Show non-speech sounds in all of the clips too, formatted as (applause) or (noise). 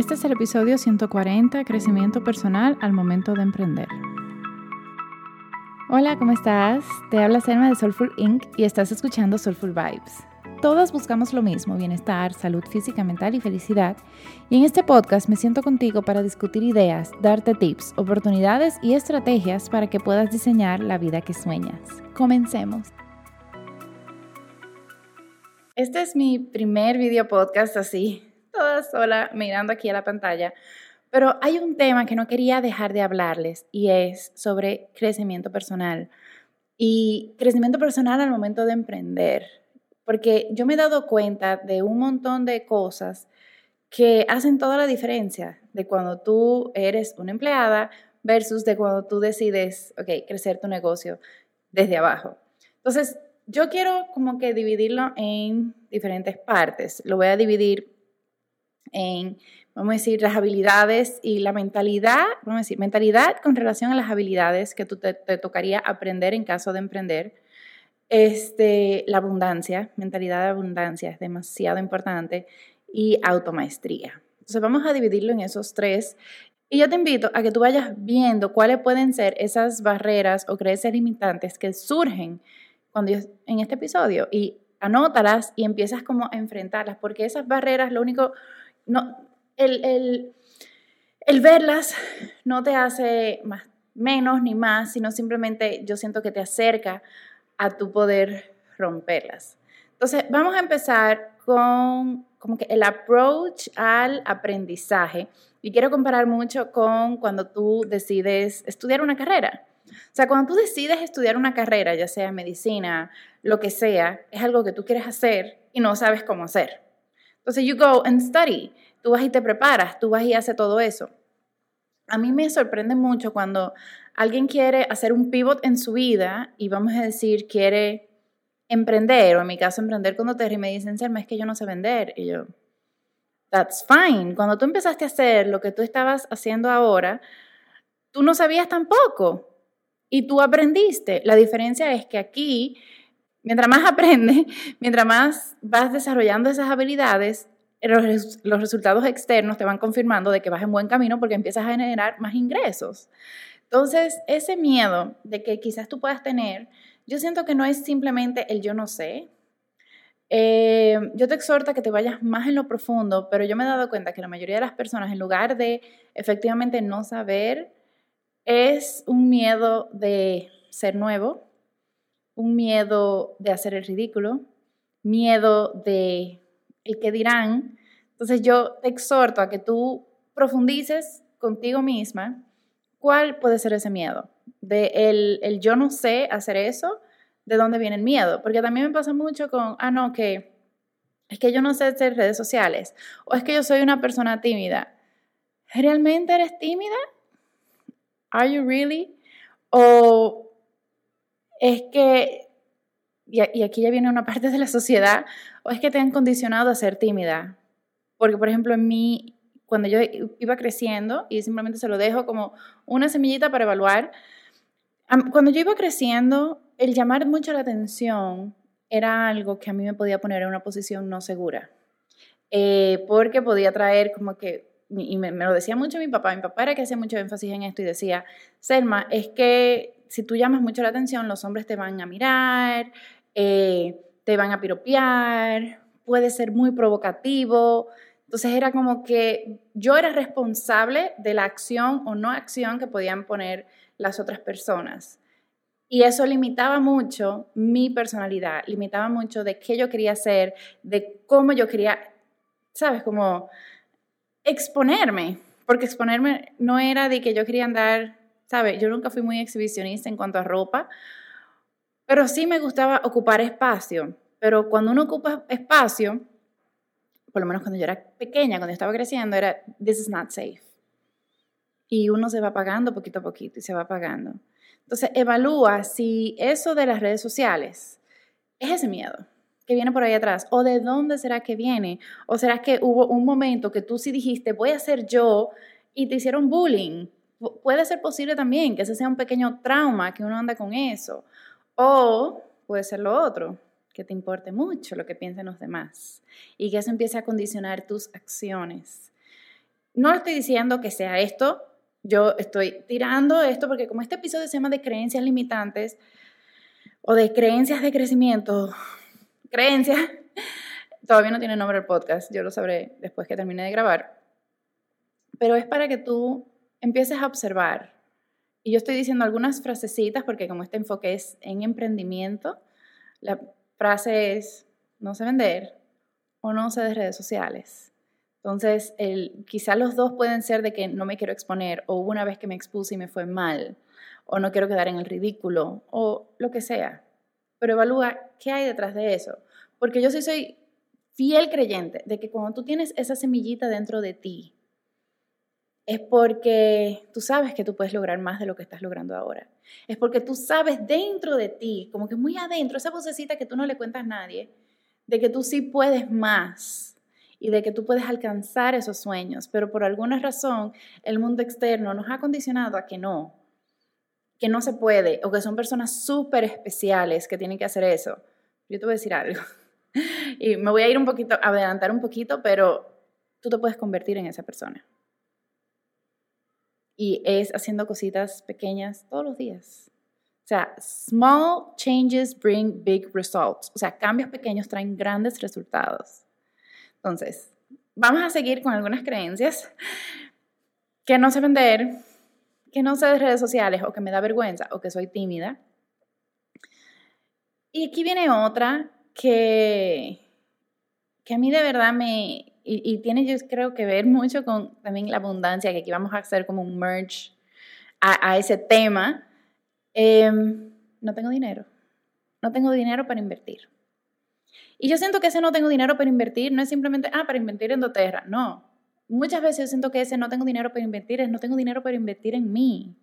Este es el episodio 140, Crecimiento Personal al momento de emprender. Hola, ¿cómo estás? Te habla Selma de Soulful Inc. y estás escuchando Soulful Vibes. Todas buscamos lo mismo, bienestar, salud física, mental y felicidad. Y en este podcast me siento contigo para discutir ideas, darte tips, oportunidades y estrategias para que puedas diseñar la vida que sueñas. Comencemos. Este es mi primer video podcast así, toda sola mirando aquí a la pantalla. Pero hay un tema que no quería dejar de hablarles y es sobre crecimiento personal. Y crecimiento personal al momento de emprender. Porque yo me he dado cuenta de un montón de cosas que hacen toda la diferencia de cuando tú eres una empleada versus de cuando tú decides, ok, crecer tu negocio desde abajo. Entonces, yo quiero como que dividirlo en diferentes partes. Lo voy a dividir en, vamos a decir, las habilidades y la mentalidad, vamos a decir, mentalidad con relación a las habilidades que tú te, tocaría aprender en caso de emprender. Este, la abundancia, mentalidad de abundancia es demasiado importante y automaestría. Entonces vamos a dividirlo en esos tres y yo te invito a que tú vayas viendo cuáles pueden ser esas barreras o creencias limitantes que surgen cuando en este episodio y anótalas y empiezas como a enfrentarlas, porque esas barreras, lo único, no, el, el, verlas no te hace más, menos ni más, sino simplemente yo siento que te acerca a tu poder romperlas. Entonces, vamos a empezar con como que el approach al aprendizaje. Y quiero comparar mucho con cuando tú decides estudiar una carrera. O sea, cuando tú decides estudiar una carrera, ya sea medicina, lo que sea, es algo que tú quieres hacer y no sabes cómo hacer. Entonces, you go and study. Tú vas y te preparas, tú vas y haces todo eso. A mí me sorprende mucho cuando alguien quiere hacer un pivot en su vida y vamos a decir, quiere emprender, o en mi caso emprender con Doterra y me dicen, Selma, es que yo no sé vender. Y yo, that's fine. Cuando tú empezaste a hacer lo que tú estabas haciendo ahora, tú no sabías tampoco y tú aprendiste. La diferencia es que aquí Mientras más aprendes, (laughs) mientras más vas desarrollando esas habilidades, los, resultados externos te van confirmando de que vas en buen camino porque empiezas a generar más ingresos. Entonces, ese miedo de que quizás tú puedas tener, yo siento que no es simplemente el yo no sé. Eh, yo te exhorto a que te vayas más en lo profundo, pero yo me he dado cuenta que la mayoría de las personas, en lugar de efectivamente no saber, es un miedo de ser nuevo, un miedo de hacer el ridículo, miedo de el que dirán. Entonces yo te exhorto a que tú profundices contigo misma cuál puede ser ese miedo. De el, el yo no sé hacer eso, de dónde viene el miedo. Porque también me pasa mucho con, ah, no, que es que yo no sé hacer redes sociales o es que yo soy una persona tímida. ¿Realmente eres tímida? ¿Are you really? O es que, y, aquí ya viene una parte de la sociedad, o es que te han condicionado a ser tímida. Porque, por ejemplo, en mí, cuando yo iba creciendo, y simplemente se lo dejo como una semillita para evaluar, cuando yo iba creciendo, el llamar mucho la atención era algo que a mí me podía poner en una posición no segura. Eh, porque podía traer como que, y me, me, lo decía mucho mi papá, mi papá era que hacía mucho énfasis en esto y decía, Selma, es que si tú llamas mucho la atención, los hombres te van a mirar, eh, te van a piropear, puede ser muy provocativo. Entonces era como que yo era responsable de la acción o no acción que podían poner las otras personas. Y eso limitaba mucho mi personalidad, limitaba mucho de qué yo quería hacer, de cómo yo quería, ¿sabes? Como exponerme, porque exponerme no era de que yo quería andar ¿sabes? Yo nunca fui muy exhibicionista en cuanto a ropa, pero sí me gustaba ocupar espacio. Pero cuando uno ocupa espacio, por lo menos cuando yo era pequeña, cuando estaba creciendo, era, this is not safe. Y uno se va pagando poquito a poquito y se va pagando. Entonces, evalúa si eso de las redes sociales es ese miedo que viene por ahí atrás, o de dónde será que viene, o será que hubo un momento que tú sí dijiste, voy a ser yo, y te hicieron bullying, puede ser posible también que ese sea un pequeño trauma, que uno anda con eso. O puede ser lo otro, que te importe mucho lo que piensen los demás y que eso empiece a condicionar tus acciones. No estoy diciendo que sea esto, yo estoy tirando esto porque como este episodio se llama de creencias limitantes o de creencias de crecimiento, (laughs) creencias, (laughs) todavía no tiene nombre el podcast, yo lo sabré después que termine de grabar, pero es para que tú empieces a observar. Y yo estoy diciendo algunas frasecitas porque como este enfoque es en emprendimiento, la frase es no sé vender o no sé de redes sociales. Entonces, el, quizá los dos pueden ser de que no me quiero exponer o una vez que me expuse y me fue mal o no quiero quedar en el ridículo o lo que sea. Pero evalúa qué hay detrás de eso. Porque yo sí soy fiel creyente de que cuando tú tienes esa semillita dentro de ti, es porque tú sabes que tú puedes lograr más de lo que estás logrando ahora. Es porque tú sabes dentro de ti, como que muy adentro, esa vocecita que tú no le cuentas a nadie, de que tú sí puedes más y de que tú puedes alcanzar esos sueños, pero por alguna razón el mundo externo nos ha condicionado a que no, que no se puede o que son personas súper especiales que tienen que hacer eso. Yo te voy a decir algo (laughs) y me voy a ir un poquito, adelantar un poquito, pero tú te puedes convertir en esa persona y es haciendo cositas pequeñas todos los días. O sea, small changes bring big results. O sea, cambios pequeños traen grandes resultados. Entonces, vamos a seguir con algunas creencias que no sé vender, que no sé de redes sociales o que me da vergüenza o que soy tímida. Y aquí viene otra que, que a mí de verdad me, y, tiene yo creo que ver mucho con también la abundancia, que aquí vamos a hacer como un merge a, ese tema. Em, no tengo dinero, no tengo dinero para invertir. Y yo siento que ese no tengo dinero para invertir no es simplemente, ah, para invertir en doTERRA, no. Muchas veces yo siento que ese no tengo dinero para invertir es no tengo dinero para invertir en mí.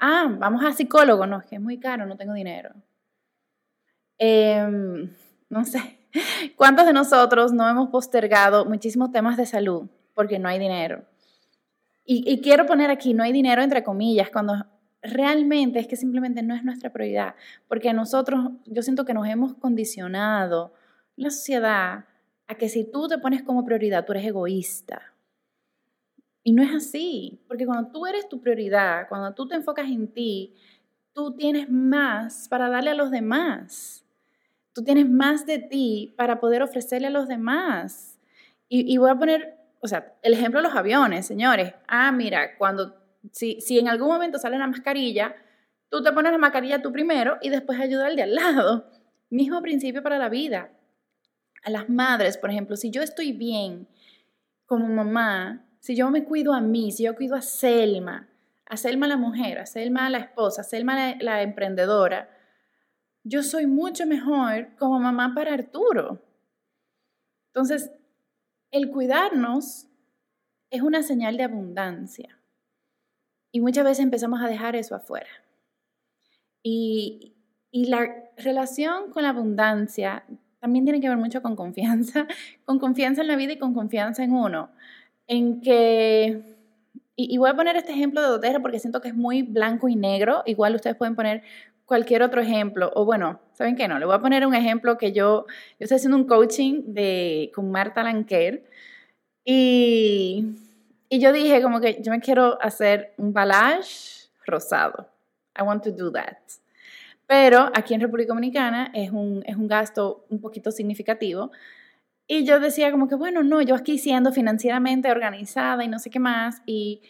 Ah, vamos a psicólogo, no, es que es muy caro, no tengo dinero. Em, no sé, ¿Cuántos de nosotros no hemos postergado muchísimos temas de salud porque no hay dinero? Y, quiero poner aquí, no hay dinero entre comillas, cuando realmente es que simplemente no es nuestra prioridad, porque nosotros, yo siento que nos hemos condicionado, la sociedad, a que si tú te pones como prioridad, tú eres egoísta. Y no es así, porque cuando tú eres tu prioridad, cuando tú te enfocas en ti, tú tienes más para darle a los demás. Tú tienes más de ti para poder ofrecerle a los demás. Y, voy a poner, o sea, el ejemplo de los aviones, señores. Ah, mira, cuando, si, si en algún momento sale una mascarilla, tú te pones la mascarilla tú primero y después ayuda al de al lado. Mismo principio para la vida. A las madres, por ejemplo, si yo estoy bien como mamá, si yo me cuido a mí, si yo cuido a Selma, a Selma la mujer, a Selma la esposa, a Selma la, la emprendedora, yo soy mucho mejor como mamá para Arturo. Entonces, el cuidarnos es una señal de abundancia. Y muchas veces empezamos a dejar eso afuera. Y, la relación con la abundancia también tiene que ver mucho con confianza, (laughs) con confianza en la vida y con confianza en uno. En que, y, voy a poner este ejemplo de doTERRA porque siento que es muy blanco y negro. Igual ustedes pueden poner cualquier otro ejemplo, o bueno, ¿saben qué no? Le voy a poner un ejemplo que yo, yo estoy haciendo un coaching de, con Marta Lanquer y, y yo dije como que yo me quiero hacer un balage rosado. I want to do that. Pero aquí en República Dominicana es un, es un gasto un poquito significativo. Y yo decía como que, bueno, no, yo aquí siendo financieramente organizada y no sé qué más, y,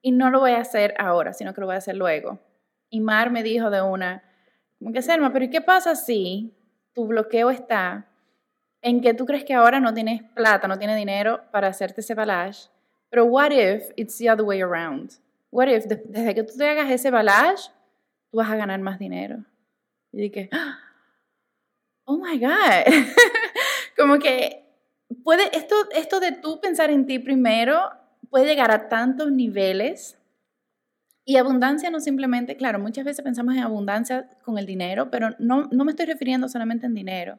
y no lo voy a hacer ahora, sino que lo voy a hacer luego. Y Mar me dijo de una, como que Selma, pero ¿y qué pasa si tu bloqueo está en que tú crees que ahora no tienes plata, no tienes dinero para hacerte ese balage? Pero what if it's the other way around? What if desde que tú te hagas ese balage, tú vas a ganar más dinero? Y dije, oh my God. (laughs) como que puede, esto, esto de tú pensar en ti primero puede llegar a tantos niveles y abundancia no simplemente, claro, muchas veces pensamos en abundancia con el dinero, pero no, no me estoy refiriendo solamente en dinero,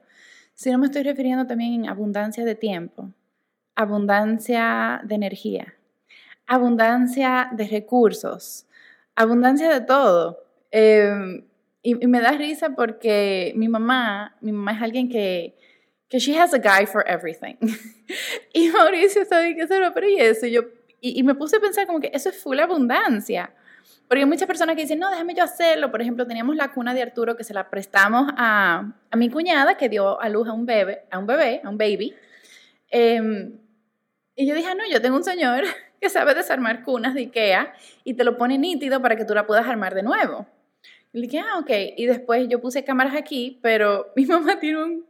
sino me estoy refiriendo también en abundancia de tiempo, abundancia de energía, abundancia de recursos, abundancia de todo. Em, y, me da risa porque mi mamá, mi mamá es alguien que, que she has a guy for everything. (laughs) y Mauricio está diciendo, pero ¿y eso? Y yo, y, me puse a pensar como que eso es full abundancia. Porque hay muchas personas que dicen, no, déjame yo hacerlo. Por ejemplo, teníamos la cuna de Arturo que se la prestamos a, a mi cuñada que dio a luz a un bebé, a un bebé, a un baby. Em, y yo dije, no, yo tengo un señor (laughs) que sabe desarmar cunas de Ikea y te lo pone nítido para que tú la puedas armar de nuevo. Y dije, ah, ok. Y después yo puse cámaras aquí, pero (laughs) mi mamá tiene un,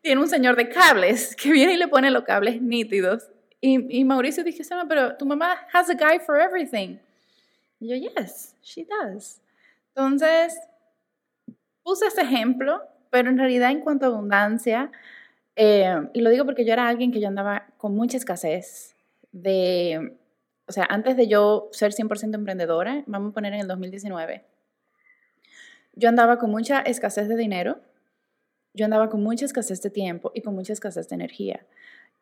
tiene un señor de cables (laughs) que viene y le pone los cables nítidos. Y, y Mauricio dije, pero tu mamá has a guy for everything. Y yo, yes, she does. Entonces, puse ese ejemplo, pero en realidad en cuanto a abundancia, eh, y lo digo porque yo era alguien que yo andaba con mucha escasez de, o sea, antes de yo ser 100% emprendedora, vamos a poner en el 2019, yo andaba con mucha escasez de dinero, yo andaba con mucha escasez de tiempo y con mucha escasez de energía.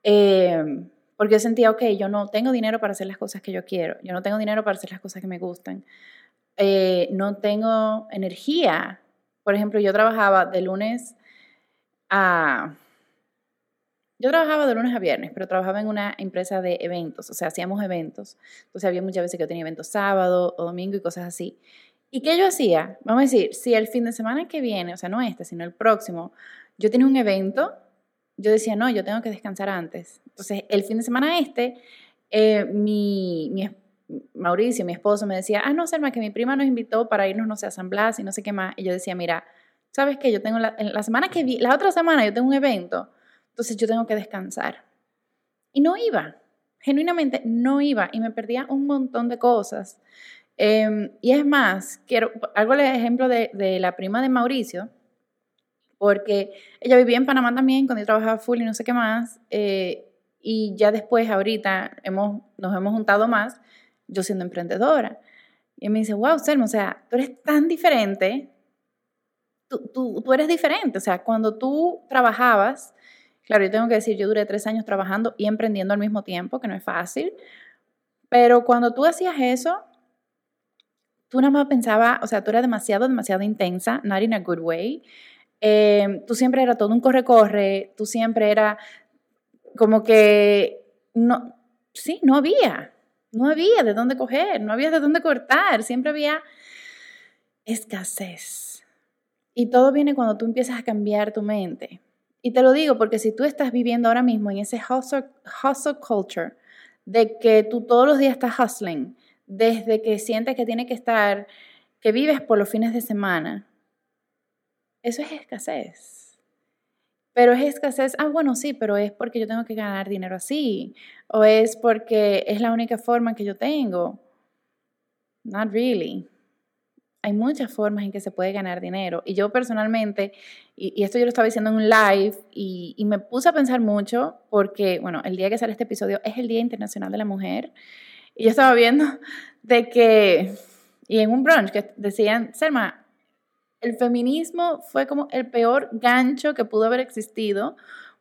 Eh, porque yo sentía, ok, yo no tengo dinero para hacer las cosas que yo quiero, yo no tengo dinero para hacer las cosas que me gustan, eh, no tengo energía. Por ejemplo, yo trabajaba de lunes a... Yo trabajaba de lunes a viernes, pero trabajaba en una empresa de eventos, o sea, hacíamos eventos. Entonces había muchas veces que yo tenía eventos sábado o domingo y cosas así. ¿Y qué yo hacía? Vamos a decir, si el fin de semana que viene, o sea, no este, sino el próximo, yo tenía un evento, yo decía, no, yo tengo que descansar antes. Entonces, el fin de semana este, eh, mi, mi, Mauricio, mi esposo, me decía, ah, no, Selma, que mi prima nos invitó para irnos, no sé, a San Blas y no sé qué más. Y yo decía, mira, ¿sabes qué? Yo tengo la, la semana que vi, la otra semana yo tengo un evento, entonces yo tengo que descansar. Y no iba, genuinamente no iba y me perdía un montón de cosas Em, y es más, quiero, hago el ejemplo de, de, la prima de Mauricio, porque ella vivía en Panamá también cuando yo trabajaba full y no sé qué más, eh, y ya después, ahorita, hemos, nos hemos juntado más, yo siendo emprendedora. Y me dice, wow, Selma, o sea, tú eres tan diferente, tú, tú, tú eres diferente, o sea, cuando tú trabajabas, claro, yo tengo que decir, yo duré tres años trabajando y emprendiendo al mismo tiempo, que no es fácil, pero cuando tú hacías eso, tú nada más pensaba, o sea, tú eras demasiado, demasiado intensa, not in a good way. Em, tú siempre era todo un corre-corre, tú siempre era como que, no, sí, no había, no había de dónde coger, no había de dónde cortar, siempre había escasez. Y todo viene cuando tú empiezas a cambiar tu mente. Y te lo digo porque si tú estás viviendo ahora mismo en ese hustle, hustle culture, de que tú todos los días estás hustling, desde que sientes que tiene que estar, que vives por los fines de semana, eso es escasez. Pero es escasez, ah, bueno, sí, pero es porque yo tengo que ganar dinero así, o es porque es la única forma que yo tengo. Not really. Hay muchas formas en que se puede ganar dinero. Y yo personalmente, y, esto yo lo estaba diciendo en un live, y, y me puse a pensar mucho porque, bueno, el día que sale este episodio es el Día Internacional de la Mujer. Y yo estaba viendo de que, y en un brunch, que decían, Selma, el feminismo fue como el peor gancho que pudo haber existido,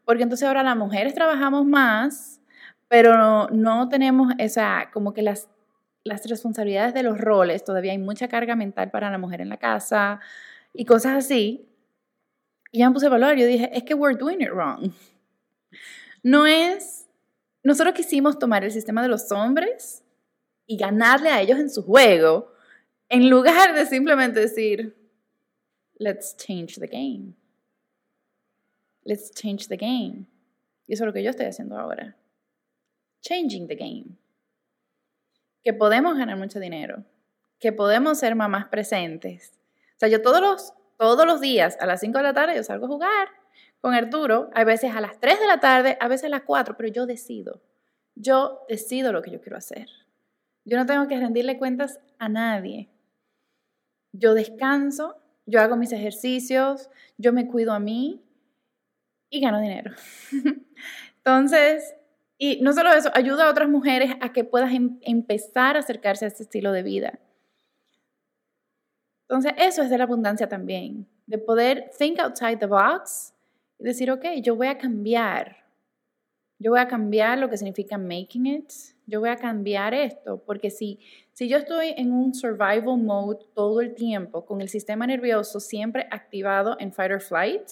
porque entonces ahora las mujeres trabajamos más, pero no, tenemos esa, como que las, las responsabilidades de los roles, todavía hay mucha carga mental para la mujer en la casa y cosas así. Y ya me puse a evaluar, yo dije, es que we're doing it wrong. No es, nosotros quisimos tomar el sistema de los hombres y ganarle a ellos en su juego, en lugar de simplemente decir, let's change the game. Let's change the game. Y eso es lo que yo estoy haciendo ahora. Changing the game. Que podemos ganar mucho dinero. Que podemos ser mamás presentes. O sea, yo todos los, todos los días a las 5 de la tarde yo salgo a jugar con Arturo. A veces a las 3 de la tarde, a veces a las 4, pero yo decido. Yo decido lo que yo quiero hacer. Yo no tengo que rendirle cuentas a nadie. Yo descanso, yo hago mis ejercicios, yo me cuido a mí y gano dinero. (laughs) Entonces, y no solo eso, ayuda a otras mujeres a que puedan em, empezar a acercarse a este estilo de vida. Entonces, eso es de la abundancia también, de poder think outside the box y decir, ok, yo voy a cambiar. Yo voy a cambiar lo que significa making it, yo voy a cambiar esto, porque si, si yo estoy en un survival mode todo el tiempo, con el sistema nervioso siempre activado en fight or flight,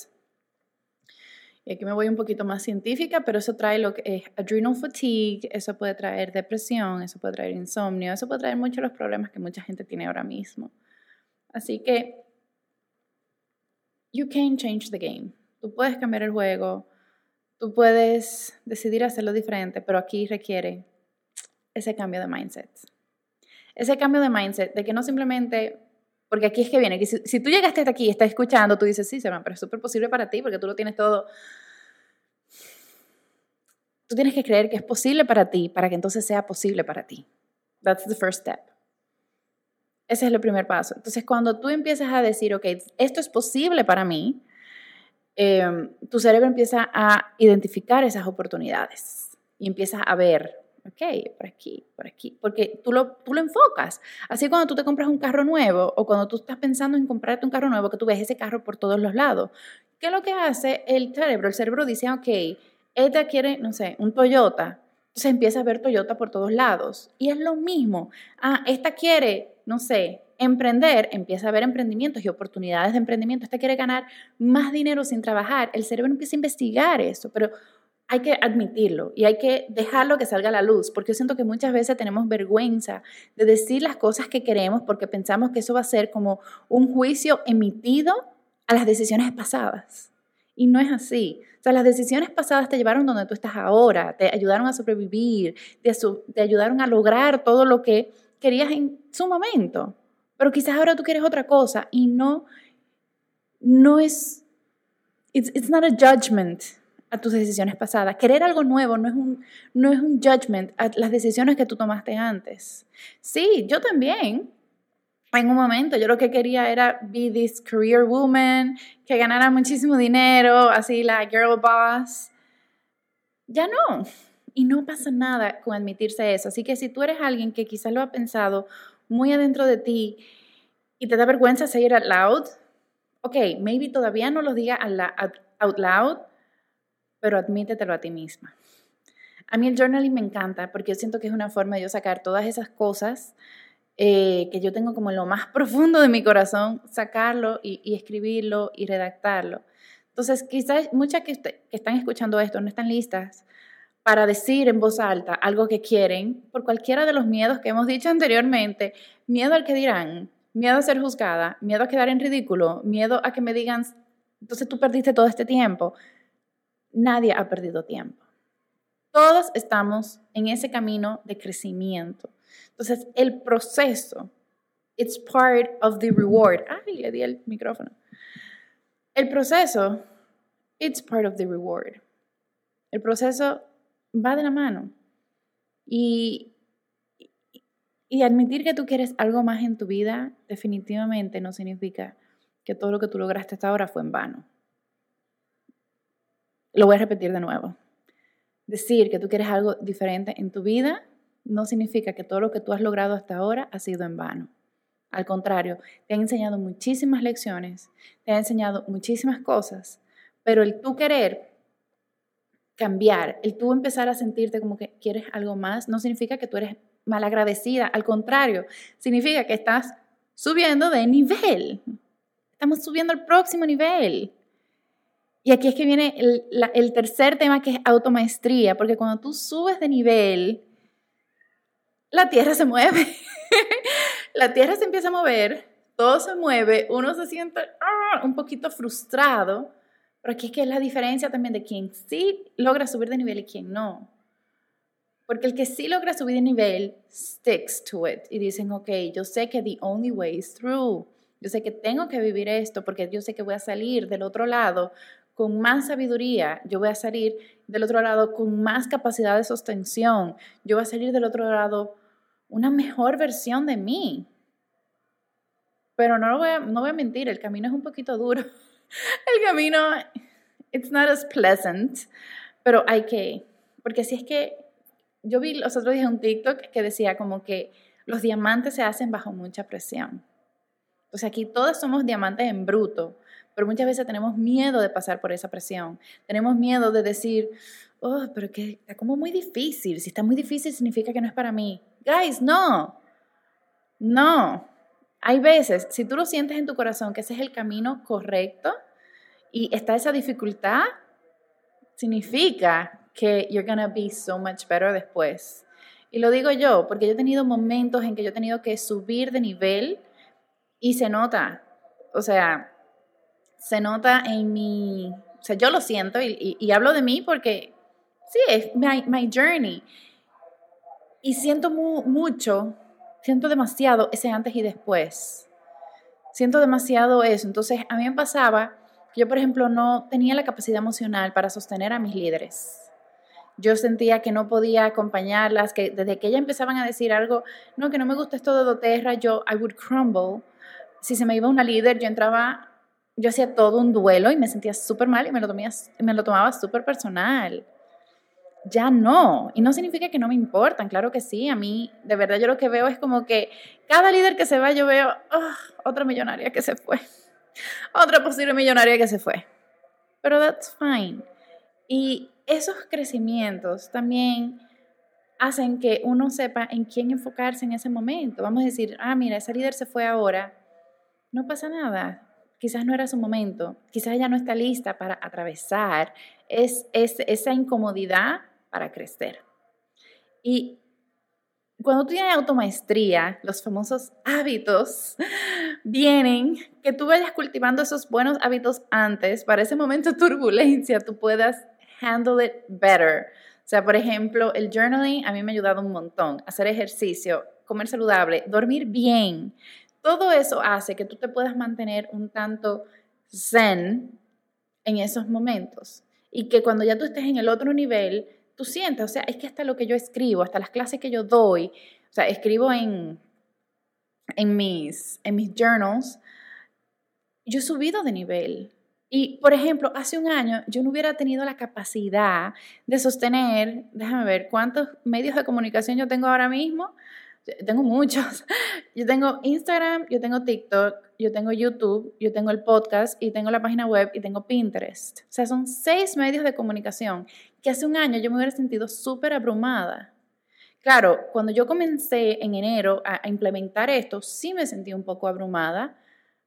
Y aquí me voy un poquito más científica, pero eso trae lo que es adrenal fatigue, eso puede traer depresión, eso puede traer insomnio, eso puede traer muchos los problemas que mucha gente tiene ahora mismo. Así que, you can change the game. Tú puedes cambiar el juego, tú puedes decidir hacerlo diferente, pero aquí requiere ese cambio de mindset. Ese cambio de mindset de que no simplemente porque aquí es que viene, que si, tú llegaste hasta aquí y estás escuchando, tú dices, sí, Servan, pero es súper posible para ti porque tú lo tienes todo. Tú tienes que creer que es posible para ti para que entonces sea posible para ti. That's the first step. Ese es el primer paso. Entonces, cuando tú empiezas a decir, ok, esto es posible para mí, em, tu cerebro empieza a identificar esas oportunidades y empieza a ver ok, por aquí, por aquí, porque tú lo, tú lo enfocas. Así cuando tú te compras un carro nuevo o cuando tú estás pensando en comprarte un carro nuevo, que tú ves ese carro por todos los lados. ¿Qué es lo que hace el cerebro? El cerebro dice, ok, ella quiere, no sé, un Toyota. Entonces empieza a ver Toyota por todos lados. Y es lo mismo. Ah, esta quiere, no sé, emprender, empieza a ver emprendimientos y oportunidades de emprendimiento. Esta quiere ganar más dinero sin trabajar. El cerebro empieza a investigar eso, pero hay que admitirlo y hay que dejarlo que salga a la luz, porque yo siento que muchas veces tenemos vergüenza de decir las cosas que queremos porque pensamos que eso va a ser como un juicio emitido a las decisiones pasadas. Y no es así. O sea, las decisiones pasadas te llevaron donde tú estás ahora, te ayudaron a sobrevivir, te ayudaron a lograr todo lo que querías en su momento. Pero quizás ahora tú quieres otra cosa y no, no es, it's, it's not a judgment a tus decisiones pasadas. Querer algo nuevo no es un, no es un judgment a las decisiones que tú tomaste antes. Sí, yo también. En un momento yo lo que quería era be this career woman, que ganara muchísimo dinero, así la girl boss. Ya no. Y no pasa nada con admitirse eso. Así que si tú eres alguien que quizás lo ha pensado muy adentro de ti y te da vergüenza seguir out loud, ok, maybe todavía no lo diga out loud, pero admítetelo a ti misma. A mí el journaling me encanta porque yo siento que es una forma de yo sacar todas esas cosas eh, que yo tengo como en lo más (laughs) profundo de mi corazón, sacarlo y, escribirlo y redactarlo. Entonces, quizás muchas que, que están escuchando esto no están listas para decir en voz alta algo que quieren por cualquiera de los miedos que hemos dicho anteriormente, miedo al que dirán, miedo a ser juzgada, miedo a quedar en ridículo, miedo a que me digan, entonces tú perdiste todo este tiempo nadie ha perdido tiempo. Todos estamos en ese camino de crecimiento. Entonces, el proceso, it's part of the reward. Ay, le di el micrófono. El proceso, it's part of the reward. El proceso va de la mano. Y, admitir que tú quieres algo más en tu vida definitivamente no significa que todo lo que tú lograste hasta ahora fue en vano. Lo voy a repetir de nuevo. Decir que tú quieres algo diferente en tu vida no significa que todo lo que tú has logrado hasta ahora ha sido en vano. Al contrario, te ha enseñado muchísimas lecciones, te ha enseñado muchísimas cosas, pero el tú querer cambiar, el tú empezar a sentirte como que quieres algo más, no significa que tú eres malagradecida, al contrario, significa que estás subiendo de nivel. Estamos subiendo al próximo nivel. Y aquí es que viene el, tercer tema que es automaestría, porque cuando tú subes de nivel, la tierra se mueve. (laughs) la tierra se empieza a mover, todo se mueve, uno se siente ah, un poquito frustrado, pero aquí es que es la diferencia también de quien sí logra subir de nivel y quien no. Porque el que sí logra subir de nivel sticks to it y dicen, ok, yo sé que the only way is through. Yo sé que tengo que vivir esto porque yo sé que voy a salir del otro lado con más sabiduría, yo voy a salir del otro lado con más capacidad de sostención, yo voy a salir del otro lado una mejor versión de mí. Pero no, voy a, no voy a mentir, el camino es un poquito duro. El camino, it's not as pleasant, pero hay que, porque si es que yo vi los otros días un TikTok que decía como que los diamantes se hacen bajo mucha presión. Entonces aquí todos somos diamantes en bruto, pero muchas veces tenemos miedo de pasar por esa presión. Tenemos miedo de decir, oh, pero que está como muy difícil. Si está muy difícil significa que no es para mí. Guys, no. No. Hay veces, si tú lo sientes en tu corazón que ese es el camino correcto y está esa dificultad, significa que you're gonna be so much better después. Y lo digo yo, porque yo he tenido momentos en que yo he tenido que subir de nivel y se nota, o sea, se nota en mi, o sea, yo lo siento y, hablo de mí porque sí, es my, journey. Y siento mucho, siento demasiado ese antes y después. Siento demasiado eso. Entonces, a mí me pasaba que yo, por ejemplo, no tenía la capacidad emocional para sostener a mis líderes. Yo sentía que no podía acompañarlas, que desde que ellas empezaban a decir algo, no, que no me gusta esto de doTERRA, yo, I would crumble. Si se me iba una líder, yo entraba, yo hacía todo un duelo y me sentía súper mal y me lo, tomía, me lo tomaba súper personal ya no. Y no significa que no me importan, claro que sí. A mí, de verdad, yo lo que veo es como que cada líder que se va, yo veo ah, otra millonaria que se fue, otra posible millonaria que se fue. Pero that's fine. Y esos crecimientos también hacen que uno sepa en quién enfocarse en ese momento. Vamos a decir, ah, mira, esa líder se fue ahora. No pasa nada. Quizás no era su momento. Quizás ella no está lista para atravesar es, es esa incomodidad para crecer. Y cuando tú tienes automaestría, los famosos hábitos (laughs) vienen que tú vayas cultivando esos buenos hábitos antes, para ese momento de turbulencia tú puedas handle it better. O sea, por ejemplo, el journaling a mí me ha ayudado un montón. Hacer ejercicio, comer saludable, dormir bien. Todo eso hace que tú te puedas mantener un tanto zen en esos momentos. Y que cuando ya tú estés en el otro nivel, tú sientas, o sea, es que hasta lo que yo escribo, hasta las clases que yo doy, o sea, escribo en, en, mis, en mis journals, yo he subido de nivel. Y, por ejemplo, hace un año yo no hubiera tenido la capacidad de sostener, déjame ver, cuántos medios de comunicación yo tengo ahora mismo. Tengo muchos. (laughs) Yo tengo Instagram, yo tengo TikTok, yo tengo YouTube, yo tengo el podcast y tengo la página web y tengo Pinterest. O sea, son seis medios de comunicación que hace un año yo me hubiera sentido súper abrumada. Claro, cuando yo comencé en enero a, implementar esto, sí me sentí un poco abrumada,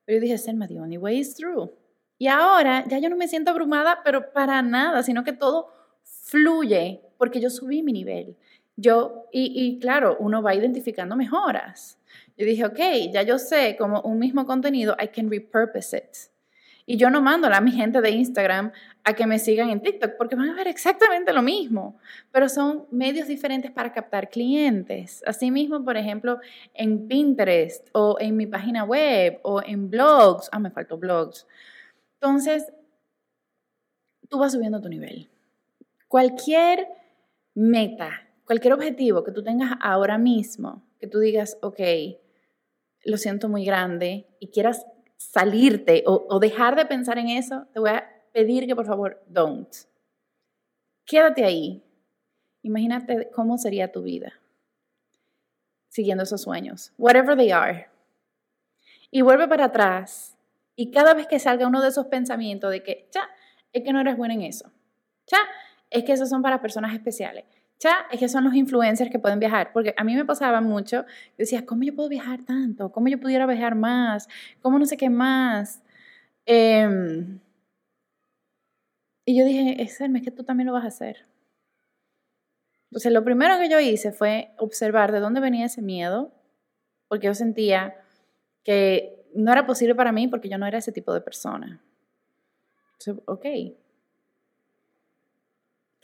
pero yo dije, Selma, the only way is through. Y ahora ya yo no me siento abrumada, pero para nada, sino que todo fluye porque yo subí mi nivel. Yo, y, y claro, uno va identificando mejoras. Yo dije, ok, ya yo sé como un mismo contenido, I can repurpose it. Y yo no mando a mi gente de Instagram a que me sigan en TikTok porque van a ver exactamente lo mismo, pero son medios diferentes para captar clientes. Asimismo, por ejemplo, en Pinterest o en mi página web o en blogs. Ah, me faltó blogs. Entonces, tú vas subiendo tu nivel. Cualquier meta, cualquier objetivo que tú tengas ahora mismo, que tú digas, ok, lo siento muy grande y quieras salirte o, dejar de pensar en eso, te voy a pedir que por favor don't. Quédate ahí. Imagínate cómo sería tu vida siguiendo esos sueños, whatever they are. Y vuelve para atrás y cada vez que salga uno de esos pensamientos de que, ya, es que no eres bueno en eso, ya, es que esos son para personas especiales, ya, es que son los influencers que pueden viajar, porque a mí me pasaba mucho, decía, ¿cómo yo puedo viajar tanto? ¿Cómo yo pudiera viajar más? ¿Cómo no sé qué más? Em, y yo dije, es que tú también lo vas a hacer. Entonces, lo primero que yo hice fue observar de dónde venía ese miedo, porque yo sentía que no era posible para mí porque yo no era ese tipo de persona. Entonces, ok,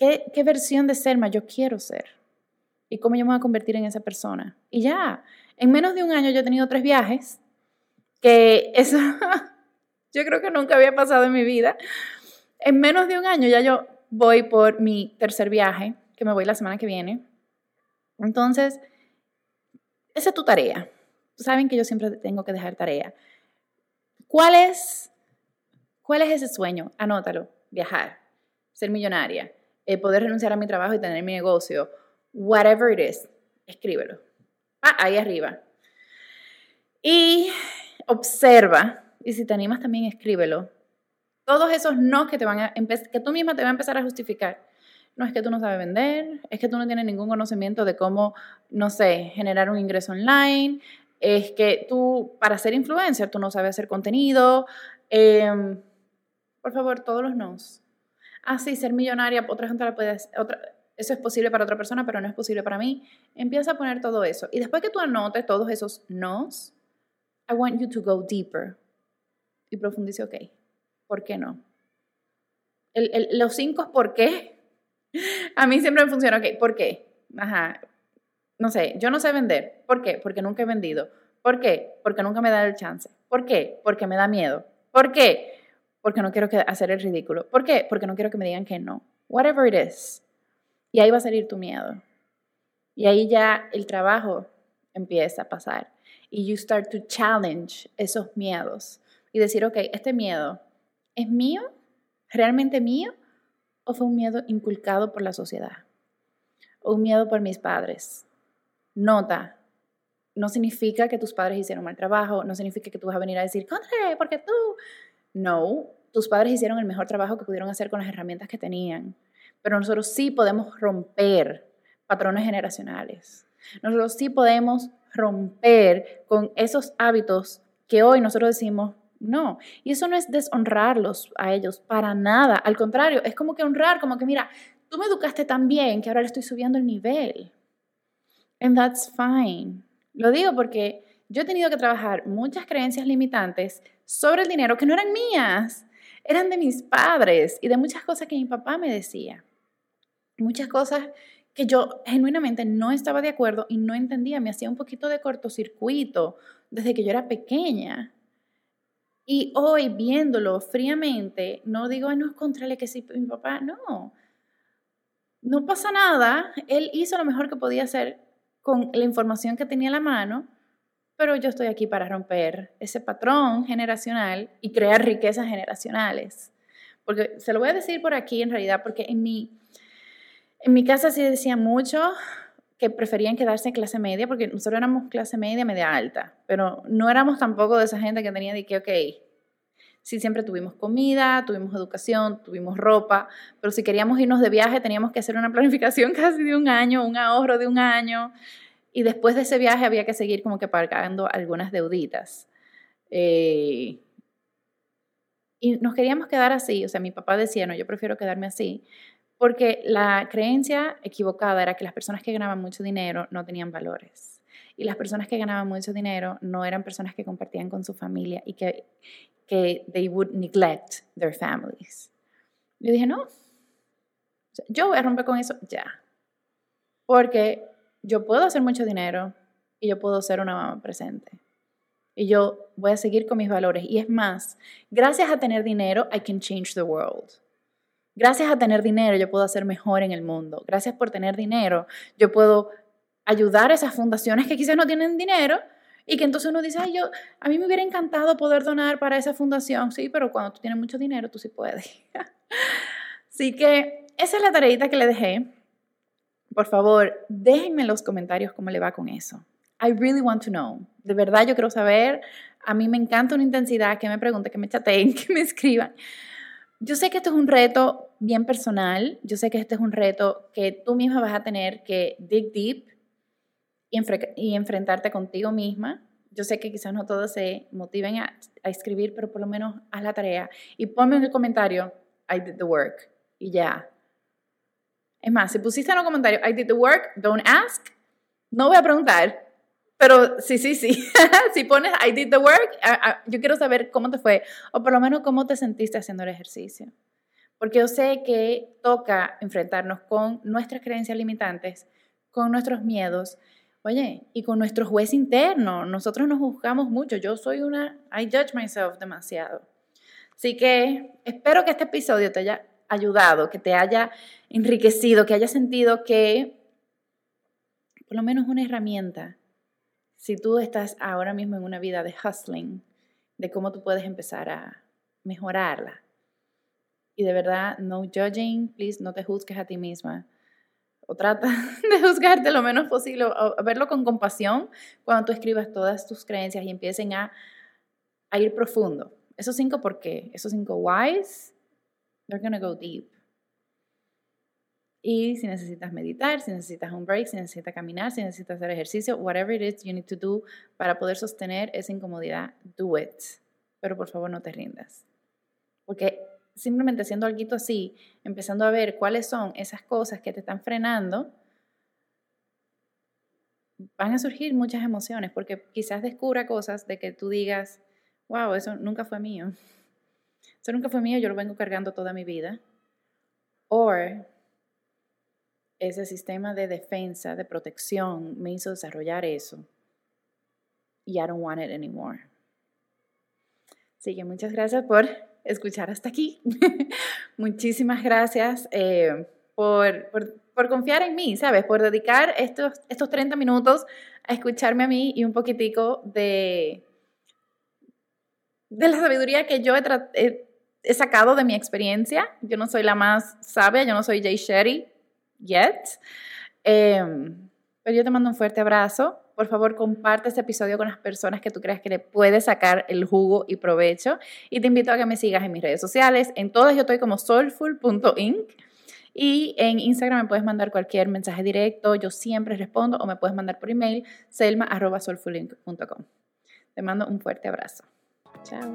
¿Qué, versión de Selma yo quiero ser? ¿Y cómo yo me voy a convertir en esa persona? Y ya, en menos de un año yo he tenido tres viajes, que eso (laughs) yo creo que nunca había pasado en mi vida. En menos de un año ya yo voy por mi tercer viaje, que me voy la semana que viene. Entonces, esa es tu tarea. Saben que yo siempre tengo que dejar tarea. ¿Cuál es, cuál es ese sueño? Anótalo. Viajar, ser millonaria, eh, poder renunciar a mi trabajo y tener mi negocio, whatever it is, escríbelo. Ah, ahí arriba. Y observa, y si te animas también escríbelo. Todos esos no que te van a que tú misma te va a empezar a justificar. No es que tú no sabes vender, es que tú no tienes ningún conocimiento de cómo, no sé, generar un ingreso online, es que tú, para ser influencer, tú no sabes hacer contenido. Em, por favor, todos los nos. Ah, sí, ser millonaria, otra gente la puede otra, eso es posible para otra persona, pero no es posible para mí. Empieza a poner todo eso. Y después que tú anotes todos esos nos, I want you to go deeper. Y profundice, ok, ¿por qué no? los cinco ¿por qué? (laughs) A mí siempre me funciona, ok, ¿por qué? Ajá, no sé, yo no sé vender. ¿Por qué? Porque nunca he vendido. ¿Por qué? Porque nunca me da el chance. ¿Por qué? Porque me da miedo. ¿Por qué? Porque no quiero hacer el ridículo. ¿Por qué? Porque no quiero que me digan que no. Whatever it is. Y ahí va a salir tu miedo. Y ahí ya el trabajo empieza a pasar. Y you start to challenge esos miedos. Y decir, ok, este miedo, ¿es mío? ¿Realmente mío? ¿O fue un miedo inculcado por la sociedad? ¿O un miedo por mis padres? Nota, no significa que tus padres hicieron mal trabajo, no significa que tú vas a venir a decir, Contre, porque tú. No, tus padres hicieron el mejor trabajo que pudieron hacer con las herramientas que tenían. Pero nosotros sí podemos romper patrones generacionales. Nosotros sí podemos romper con esos hábitos que hoy nosotros decimos, no. Y eso no es deshonrarlos a ellos para nada. Al contrario, es como que honrar, como que mira, tú me educaste tan bien que ahora le estoy subiendo el nivel. And that's fine. Lo digo porque yo he tenido que trabajar muchas creencias limitantes sobre el dinero que no eran mías, eran de mis padres y de muchas cosas que mi papá me decía. Muchas cosas que yo genuinamente no estaba de acuerdo y no entendía, me hacía un poquito de cortocircuito desde que yo era pequeña. Y hoy viéndolo fríamente, no digo, no es contra que sí, mi papá, no. No pasa nada, él hizo lo mejor que podía hacer con la información que tenía a la mano, pero yo estoy aquí para romper ese patrón generacional y crear riquezas generacionales. Porque se lo voy a decir por aquí en realidad, porque en mi, en mi casa sí decía mucho que preferían quedarse en clase media, porque nosotros éramos clase media, media alta, pero no éramos tampoco de esa gente que tenía de que, ok, sí siempre tuvimos comida, tuvimos educación, tuvimos ropa, pero si queríamos irnos de viaje teníamos que hacer una (laughs) planificación casi de un año, un ahorro de un año, y después de ese viaje había que seguir como que pagando algunas deuditas. Eh, y nos queríamos quedar así, o sea, mi papá decía, no, yo prefiero quedarme así, porque la creencia equivocada era que las personas que ganaban mucho dinero no tenían valores. Y las personas que ganaban mucho dinero no eran personas que compartían con su familia y que, que they would neglect their families. Yo dije, no, yo voy a romper con eso ya. Porque yo puedo hacer mucho dinero y yo puedo ser una mamá presente. Y yo voy a seguir con mis valores. Y es más, gracias a tener dinero, I can change the world. Gracias a tener dinero, yo puedo hacer mejor en el mundo. Gracias por tener dinero, yo puedo ayudar a esas fundaciones que quizás no tienen dinero y que entonces uno dice, ay, yo, a mí me hubiera encantado poder donar para esa fundación. Sí, pero cuando tú tienes mucho dinero, tú sí puedes. (laughs) Así que esa es la tareita que le dejé. Por favor, déjenme en los comentarios cómo le va con eso. I really want to know. De verdad yo quiero saber. A mí me encanta una intensidad, que me pregunten, que me chateen, (laughs) que me escriban. Yo sé que esto es un reto bien personal. Yo sé que este es un reto que tú misma vas a tener que dig deep y, enfrentarte contigo misma. Yo sé que quizás no todos se motiven a, a, escribir, pero por lo menos haz la tarea y ponme en el comentario, I did the work. Y ya, es más, si pusiste en un comentario, I did the work, don't ask, no voy a preguntar. Pero sí, sí, sí. (laughs) si pones I did the work, yo quiero saber cómo te fue, o por lo menos cómo te sentiste haciendo el ejercicio. Porque yo sé que toca enfrentarnos con nuestras creencias limitantes, con nuestros miedos, oye, y con nuestro juez interno. Nosotros nos juzgamos mucho. Yo soy una, I judge myself demasiado. Así que espero que este episodio te haya ayudado, que te haya enriquecido, que haya sentido que por lo menos una herramienta, si tú estás ahora mismo en una vida de hustling, de cómo tú puedes empezar a mejorarla. Y de verdad, no judging, please, no te juzgues a ti misma. O trata (laughs) de juzgarte lo menos posible, o verlo con compasión cuando tú escribas todas tus creencias y empiecen a, a ir profundo. Esos cinco por qué, esos cinco whys They're going to go deep. Y si necesitas meditar, si necesitas un break, si necesitas caminar, si necesitas hacer ejercicio, whatever it is you need to do para poder sostener esa incomodidad, do it. Pero por favor no te rindas. Porque simplemente haciendo algo así, empezando a ver cuáles son esas cosas que te están frenando, van a surgir muchas emociones, porque quizás descubra cosas de que tú digas, wow, eso nunca fue mío. Eso nunca fue mío, yo lo vengo cargando toda mi vida. O ese sistema de defensa, de protección, me hizo desarrollar eso. Y I don't want it anymore. Así que muchas gracias por escuchar hasta aquí. (laughs) Muchísimas gracias eh, por, por, confiar en mí, ¿sabes? Por dedicar estos, estos 30 minutos a escucharme a mí y un poquitico de, de la sabiduría que yo he, he, sacado de mi experiencia. Yo no soy la más sabia, yo no soy Jay Sherry yet. Em, pero yo te mando un fuerte abrazo. Por favor, comparte este episodio con las personas que tú creas que le puedes sacar el jugo y provecho. Y te invito a que me sigas en mis redes sociales. En todas yo estoy como soulful.inc. Y en Instagram me puedes mandar cualquier mensaje directo. Yo siempre respondo o me puedes mandar por email selma.soulfulinc.com. Te mando un fuerte abrazo. Chao.